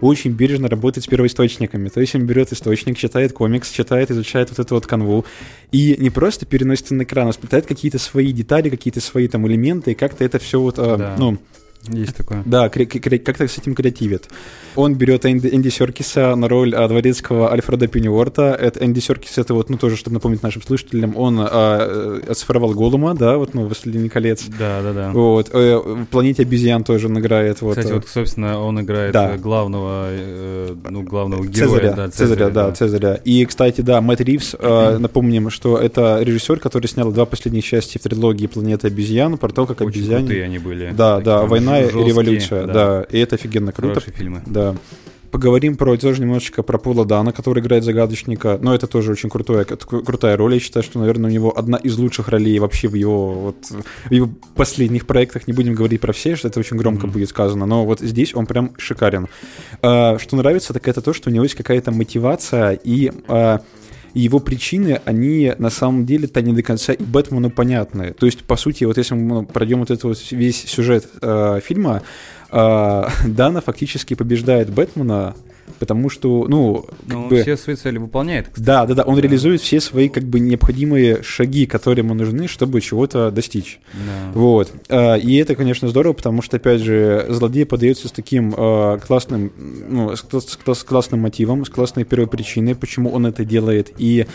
очень бережно работает с первоисточниками. То есть он берет источник, читает комикс, читает, изучает вот эту вот канву, и не просто переносит на экран, а сплетает какие-то свои детали, какие-то свои там элементы, и как-то это все вот, а, да. ну, есть такое. Да, как-то с этим креативит. Он берет Энди, Энди Серкиса на роль а, дворецкого Альфреда Пенниуорта. Это Энди Серкис, это вот, ну, тоже, чтобы напомнить нашим слушателям, он а, оцифровал Голума, да, вот, ну, «Властелине колец». Да, да, да. Вот. Э, в «Планете обезьян» тоже он играет. Вот. Кстати, э. вот, собственно, он играет да. главного, э, ну, главного героя. Цезаря, да, Цезаря, Цезаря, да, да, Цезаря. И, кстати, да, Мэтт Ривз, mm-hmm. напомним, что это режиссер, который снял два последних части в трилогии «Планета обезьян», про то, как Очень обезьяне... они были. Да, да, «Война и революция» лучшая, да. да. И это офигенно круто. Хорошие фильмы. Да. Поговорим про тоже немножечко про Пола Дана, который играет загадочника. Но это тоже очень крутая, крутая роль. Я считаю, что, наверное, у него одна из лучших ролей вообще в его, вот, в его последних проектах. Не будем говорить про все, что это очень громко mm-hmm. будет сказано. Но вот здесь он прям шикарен. А, что нравится, так это то, что у него есть какая-то мотивация и... И его причины, они на самом деле-то не до конца и Бэтмену понятны. То есть, по сути, вот если мы пройдем вот этот вот весь сюжет э, фильма, э, Дана фактически побеждает Бэтмена потому что, ну, как Но бы... все свои цели выполняет. Кстати. Да, да, да, он да. реализует все свои как бы необходимые шаги, которые ему нужны, чтобы чего-то достичь. Да. Вот. А, и это, конечно, здорово, потому что, опять же, злодей подается с таким а, классным, ну, с классным мотивом, с классной первой причиной, почему он это делает, и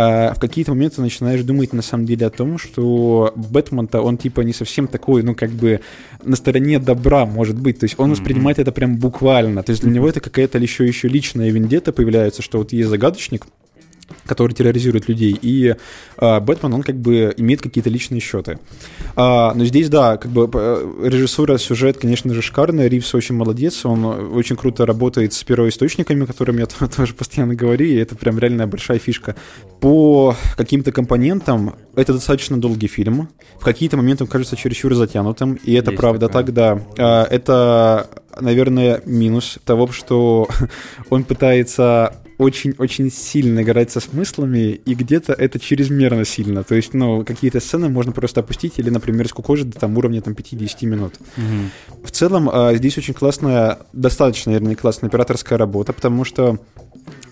а в какие-то моменты начинаешь думать на самом деле о том, что Бэтмен-то он типа не совсем такой, ну как бы на стороне добра может быть, то есть он воспринимает mm-hmm. это прям буквально, то есть для него это какая-то еще еще личная вендета появляется, что вот есть загадочник, который терроризирует людей. И э, Бэтмен, он как бы имеет какие-то личные счеты. А, но здесь, да, как бы э, режиссура, сюжет, конечно же, шикарный. Ривз очень молодец, он очень круто работает с первоисточниками, которыми я тоже постоянно говорю, и это прям реальная большая фишка. По каким-то компонентам это достаточно долгий фильм. В какие-то моменты он кажется чересчур затянутым, и это Есть правда такое. так, да. А, это, наверное, минус того, что он пытается очень-очень сильно играть со смыслами, и где-то это чрезмерно сильно. То есть, ну, какие-то сцены можно просто опустить или, например, скукожить до там уровня там 5-10 минут. Угу. В целом, а, здесь очень классная, достаточно, наверное, классная операторская работа, потому что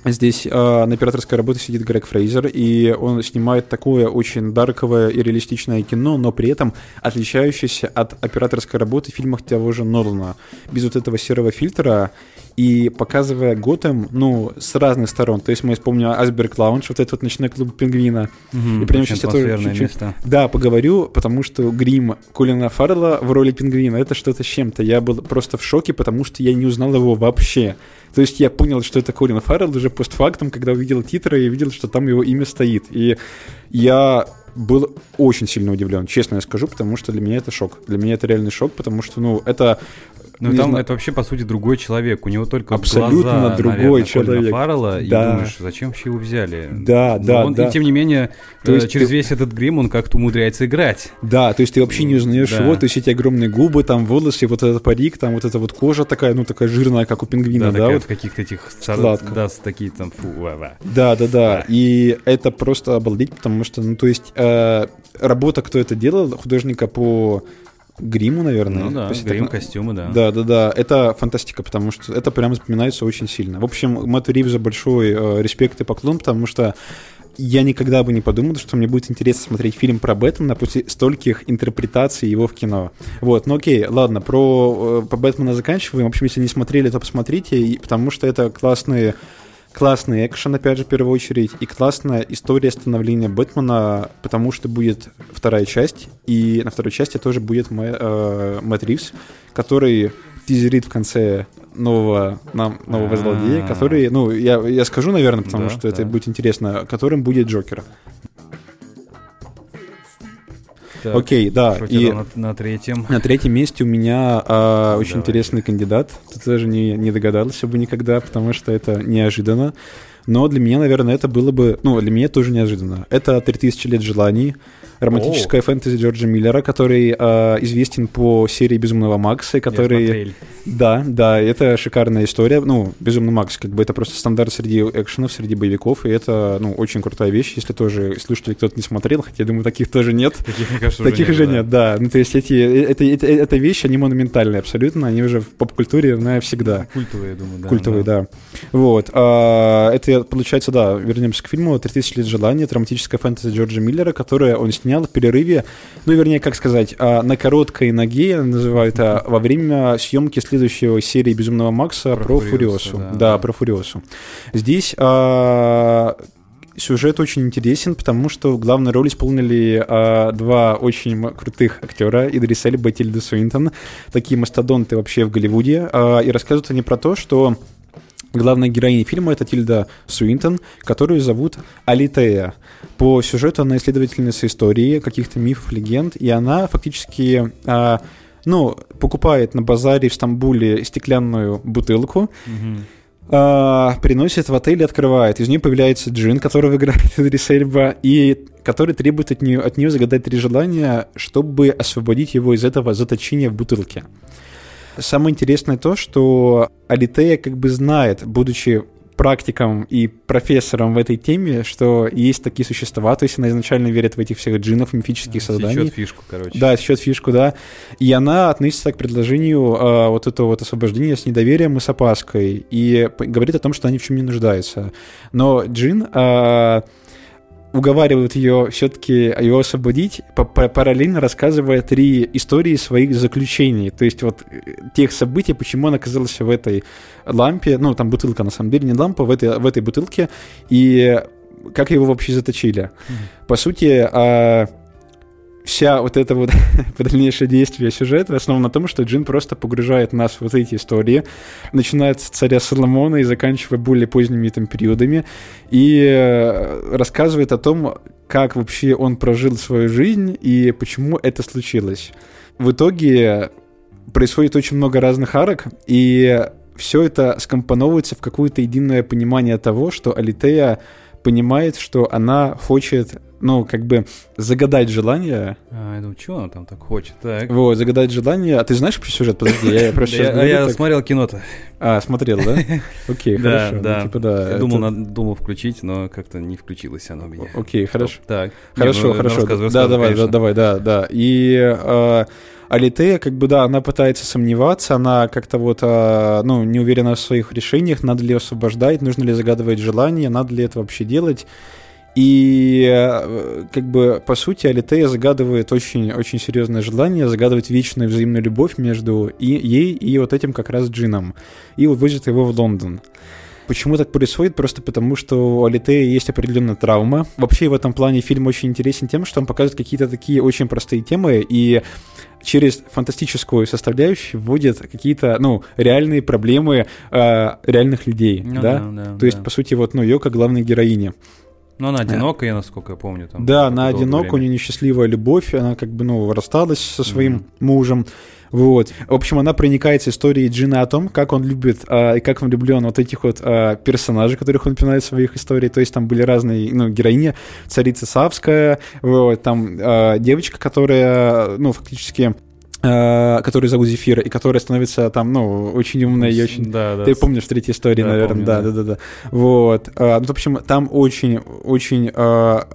Здесь э, на операторской работе сидит Грег Фрейзер, и он снимает такое очень дарковое и реалистичное кино, но при этом отличающееся от операторской работы в фильмах того же Нолана. Без вот этого серого фильтра и показывая Готэм, ну, с разных сторон. То есть мы вспомним Асберг Лаунж, вот этот вот ночной клуб пингвина. Мгм, и очень сейчас я тоже чуть-чуть место. да, поговорю, потому что грим Колина Фаррелла в роли пингвина это что-то с чем-то. Я был просто в шоке, потому что я не узнал его вообще. То есть я понял, что это Колин Фаррелл уже постфактум, когда увидел титры и видел, что там его имя стоит. И я был очень сильно удивлен, честно я скажу, потому что для меня это шок. Для меня это реальный шок, потому что, ну, это... Ну, там знаю- это вообще, по сути, другой человек. У него только Абсолютно глаза, другой наверное, человек. Фаррелла, и Да. думаешь, зачем вообще его взяли? Да, Но да, он, да. И тем не менее, То э, есть через ты- весь этот грим он как-то умудряется играть. Да, то есть ты вообще не узнаешь Да. его, то есть эти огромные губы, там волосы, вот этот парик, там вот эта вот кожа такая, ну такая жирная, как у пингвина, да, такая вот. каких-то этих... ца- Складка. Да, такие там... Фу, ва-ва. Да, да, да. Да. И это просто обалдеть, потому что, ну, то есть, э, работа, кто это делал, художника по гриму, наверное. Ну да, так грим, на- костюмы, да. Да, да, да, это фантастика, потому что это прям запоминается очень сильно. В общем, Мэтту Ривзу большой э, респект и поклон, потому что я никогда бы не подумал, что мне будет интересно смотреть фильм про Бэтмена после стольких интерпретаций его в кино. Вот, ну окей, ладно, про, э, по Бэтмена заканчиваем. В общем, если не смотрели, то посмотрите, потому что это классные классный экшен, опять же, в первую очередь, и классная история становления Бэтмена, потому что будет вторая часть, и на второй части тоже будет Мэ, э, Мэтт Ривз, который тизерит в конце нового, нам, нового А. злодея, который, ну, я, я скажу, наверное, потому Да, что это да. будет интересно, которым будет Джокер. Так, Окей, да, и на, на третьем? на третьем месте у меня а, очень Давай. интересный кандидат. Тут даже не, не догадался бы никогда, потому что это неожиданно. Но для меня, наверное, это было бы... Ну, для меня тоже неожиданно. Это «3000 лет желаний», романтическая фэнтези Джорджа Миллера, который а, известен по серии «Безумного Макса», который... Да, да, это шикарная история. Ну, «Безумный Макс», как бы это просто стандарт среди экшенов, среди боевиков, и это, ну, очень крутая вещь, если тоже слушатели кто-то не смотрел, хотя, я думаю, таких тоже нет. Таких, мне кажется, Таких уже же нет, да. Ну, то есть эти, это, это, это вещи, они монументальные абсолютно, они уже в поп-культуре навсегда. Культовые, я думаю, да. Культовые, да. Вот. а, это, получается, да, вернемся к фильму «3000 лет желания», это романтическая фэнтези Джорджа Миллера, которое он снял в перерыве, ну, вернее, как сказать, а, на короткой ноге, называют это, во время съемки следующего серии «Безумного Макса» Про про, Фуриосу, Фуриосу. да, Да, про Фуриосу. Здесь а, сюжет очень интересен, потому что в главной роли исполнили а, два очень крутых актера, Идрис Эльба и Тильда Суинтон, такие мастодонты вообще в Голливуде, А, и рассказывают они про то, что Главная героиня фильма это Тильда Суинтон, которую зовут Алитея. По сюжету она исследовательница истории, каких-то мифов, легенд, и она фактически а, ну, покупает на базаре в Стамбуле стеклянную бутылку, а, приносит в отель и открывает. Из нее появляется Джин, которого играет Идрис Эльба, и который требует от нее, от нее загадать три желания, чтобы освободить его из этого заточения в бутылке. Самое интересное то, что Алитея как бы знает, будучи практиком и профессором в этой теме, что есть такие существа, то есть она изначально верит в этих всех джинов, мифических созданий. Сечет фишку, короче. Да, счет фишку, да. И она относится к предложению э, вот этого вот освобождения с недоверием и с опаской. И говорит о том, что они в чем не нуждаются. Но Джин э, уговаривает ее все-таки его освободить, па- па- параллельно рассказывая три истории своих заключений. То есть вот э, тех событий, почему он оказался в этой лампе, ну там бутылка на самом деле, не лампа, в этой, в этой бутылке, и как его вообще заточили. Мгм. По сути, а, вся вот это вот дальнейшее действие сюжета основано на том, что Джин просто погружает нас в вот эти истории, начиная с царя Соломона и заканчивая более поздними там периодами, и э, рассказывает о том, как вообще он прожил свою жизнь и почему это случилось. В итоге происходит очень много разных арок, и все это скомпоновывается в какое-то единое понимание того, что Алитея понимает, что она хочет, ну, как бы загадать желание. А, я думаю, что она там так хочет? Так. Вот, загадать желание. А ты знаешь про сюжет? Подожди, я просто сейчас я, а смотрел кино-то. А, смотрел, да? Окей, хорошо. Ну, да. Типа, да. Я думал, включить, но как-то не включилось оно у меня. Окей, хорошо. Так. Хорошо, ну, хорошо. да, давай, да, давай, да, да. И э, Алитея, как бы, да, она пытается сомневаться, она как-то вот, э, ну, не уверена в своих решениях, надо ли освобождать, нужно ли загадывать желание, надо ли это вообще делать. И э, как бы по сути Алитея загадывает очень, очень серьезное желание, загадывает вечную взаимную любовь между и, ей и вот этим как раз Джином. И увозит его в Лондон. Почему так происходит? Просто потому, что у Алитея есть определенная травма. Вообще в этом плане фильм очень интересен тем, что он показывает какие-то такие очень простые темы и через фантастическую составляющую вводит какие-то, ну, реальные проблемы э, реальных людей, ну, да? да? да? То есть, по сути, вот, ну, ее как главной героиня. Но она одинокая, насколько я помню. Там, да, она одинока, у нее несчастливая любовь, она как бы, ну, рассталась со своим mm-hmm. мужем. Вот. В общем, она проникается историей Джина о том, как он любит а, и как он влюблен вот этих вот а, персонажей, которых он упоминает в своих историях. То есть там были разные, ну, героини, царица Савская, вот, там а, девочка, которая, ну, фактически Э, который зовут Зефира, и которая становится там, ну, очень умная и очень... Да, да. Ты помнишь в третьей истории, да, наверное, помню, да, да, да, да. Вот. А, ну, в общем, там очень, очень... А,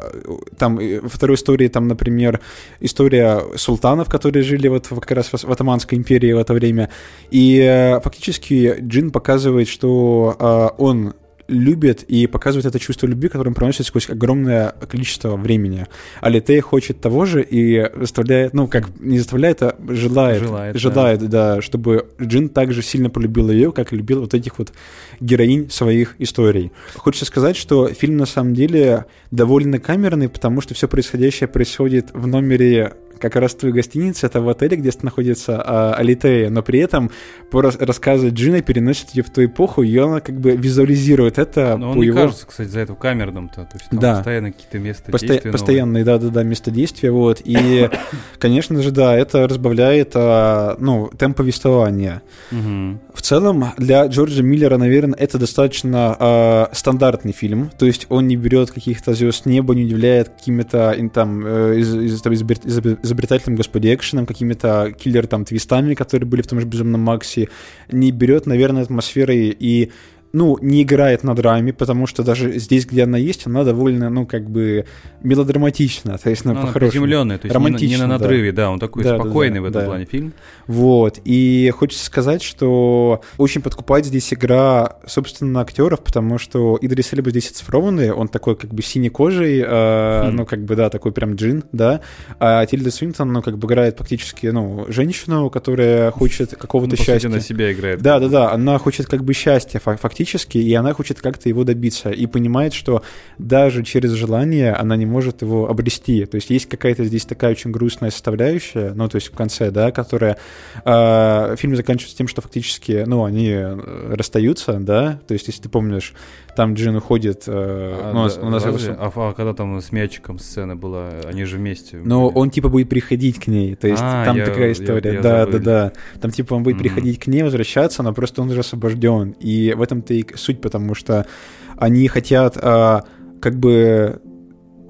там во второй истории, там, например, история султанов, которые жили вот как раз в Атаманской империи в это время. И э, фактически Джин показывает, что а, он любит и показывает это чувство любви, которое он проносит сквозь огромное количество времени. А Литей хочет того же и заставляет, ну, как не заставляет, а желает, желает, желает да. да, чтобы Джин также сильно полюбил ее, как и любил вот этих вот героинь своих историй. Хочется сказать, что фильм на самом деле довольно камерный, потому что все происходящее происходит в номере как раз твою гостиницу, это в отеле, где находится а, Алитея, но при этом по рассказу Джина переносит ее в ту эпоху, и она как бы визуализирует это но он по не его... кажется, кстати, за это камерным-то, то есть там да. постоянно какие-то места Посто... действия Постоянные, да-да-да, места действия, вот, и, конечно же, да, это разбавляет, а, ну, темп повествования. В целом, для Джорджа Миллера, наверное, это достаточно а, стандартный фильм, то есть он не берет каких-то звезд неба, не удивляет какими-то там э, из, из, из, из, изобретательным господи экшеном, какими-то киллер там твистами, которые были в том же Безумном Максе, не берет, наверное, атмосферой и ну, не играет на драме, потому что даже здесь, где она есть, она довольно, ну, как бы мелодраматична, то есть, ну, ну по-хорошему. то есть не, не на надрыве, да, да он такой да, спокойный да, да, в этом да. плане фильм. Вот, и хочется сказать, что очень подкупает здесь игра, собственно, актеров, потому что Идрис Эльба здесь оцифрованный, он такой, как бы, синей кожей, э, хм. ну, как бы, да, такой прям джин, да, а Тильда Свинтон, ну, как бы, играет практически, ну, женщину, которая хочет какого-то ну, счастья. на себя играет. Да, да, да, она хочет, как бы, счастья, фактически фактически, и она хочет как-то его добиться, и понимает, что даже через желание она не может его обрести. То есть есть какая-то здесь такая очень грустная составляющая, ну, то есть в конце, да, которая... Э, фильм заканчивается тем, что фактически, ну, они э, расстаются, да, то есть если ты помнишь, там Джин уходит... Э, а, ну, да, у нас разве? А, а когда там с мячиком сцена была, они же вместе. Но были. он типа будет приходить к ней, то есть а, там я, такая история. Я, я да, забыл. да, да. Там типа он будет mm-hmm. приходить к ней, возвращаться, но просто он уже освобожден. И в этом-то и суть, потому что они хотят как бы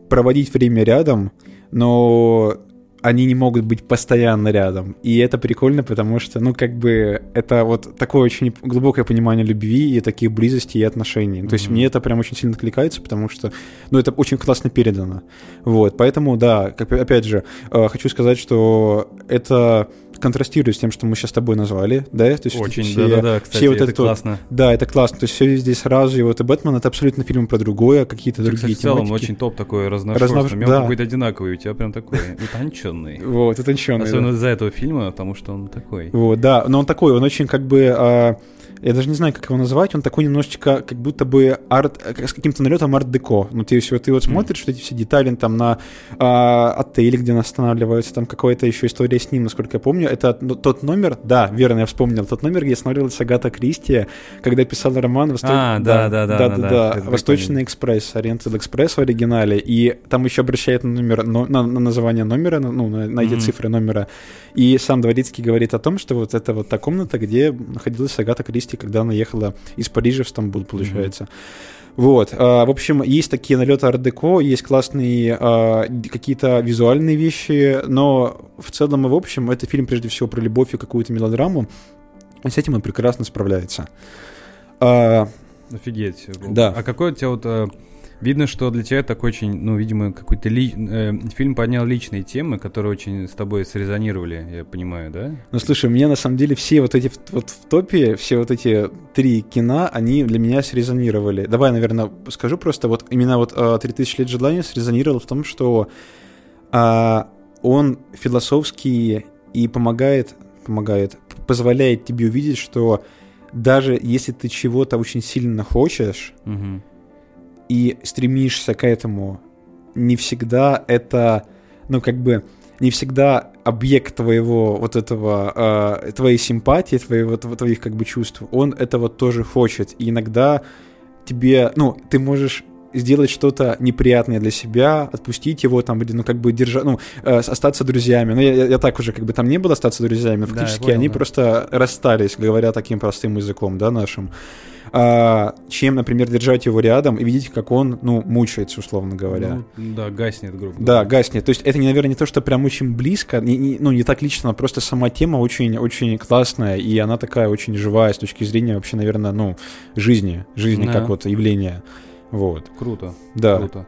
проводить время рядом, но они не могут быть постоянно рядом. И это прикольно, потому что, ну, как бы, это вот такое очень глубокое понимание любви и таких близостей и отношений. Mm-hmm. То есть мне это прям очень сильно откликается, потому что, ну, это очень классно передано. Вот, поэтому, да, как, опять же, э, хочу сказать, что это контрастирует с тем, что мы сейчас с тобой назвали, да? То есть Очень, все, да-да-да, кстати, все вот это, это классно. Да, это классно. То есть все здесь сразу, и вот и Бэтмен это абсолютно фильм про другое, какие-то другие кстати, в целом тематики. очень топ такой разношерстный. Разнов... У меня да. какой-то одинаковый, у тебя прям такой утонченный. Вот, утонченный. Особенно из-за этого фильма, потому что он такой. Вот, да, но он такой, он очень как бы а, я даже не знаю, как его назвать, он такой немножечко, как будто бы арт, с каким-то налетом арт-деко. Ну, ты, все, ты вот смотришь, что эти все детали там на а, отеле, где он останавливается, там какая-то еще история с ним, насколько я помню. Это ну, тот номер, да, верно, я вспомнил, тот номер, где останавливалась Агата Кристи, когда писала роман а, да, да, да, да, да, да, да, Восточный экспресс, Oriental экспресс в оригинале, и там еще обращает на номер, на, на название номера, ну, на, на эти mm-hmm. цифры номера, и сам Дворецкий говорит о том, что вот это вот та комната, где находилась Агата Кристи, когда она ехала из Парижа в Стамбул, получается. Mm-hmm. Вот, а, в общем, есть такие налеты арт-деко, есть классные а, какие-то визуальные вещи, но в целом и в общем это фильм прежде всего про любовь и какую-то мелодраму, и с этим он прекрасно справляется. А, Офигеть. Да. А какой у тебя вот... Видно, что для тебя такой очень, ну, видимо, какой-то ли, э, фильм поднял личные темы, которые очень с тобой срезонировали, я понимаю, да? Ну, слушай, у меня на самом деле все вот эти вот в топе, все вот эти три кино, они для меня срезонировали. Давай, наверное, скажу просто, вот именно вот «3000 лет желания» срезонировал в том, что а, он философский и помогает, помогает, позволяет тебе увидеть, что даже если ты чего-то очень сильно хочешь Угу. И стремишься к этому, не всегда это, ну, как бы, не всегда объект твоего вот этого, э, твоей симпатии, твоего, тв- твоих как бы чувств, он этого тоже хочет. И иногда тебе, ну, ты можешь сделать что-то неприятное для себя, отпустить его там, или, ну, как бы держать, ну, э, остаться друзьями. Ну, я, я- так уже, как бы, там не было остаться друзьями, Да, фактически понял, они да. просто расстались, говоря таким простым языком, да, нашим. А, чем, например, держать его рядом и видеть, как он, ну, мучается, условно говоря. Ну, да, гаснет, грубо Да, говоря. гаснет. То есть это, наверное, не то, что прям очень близко, не- не- ну, не так лично, а просто сама тема очень, очень классная, и она такая очень живая с точки зрения вообще, наверное, ну, жизни, жизни Да. как вот явления. Вот. Круто, Да. круто.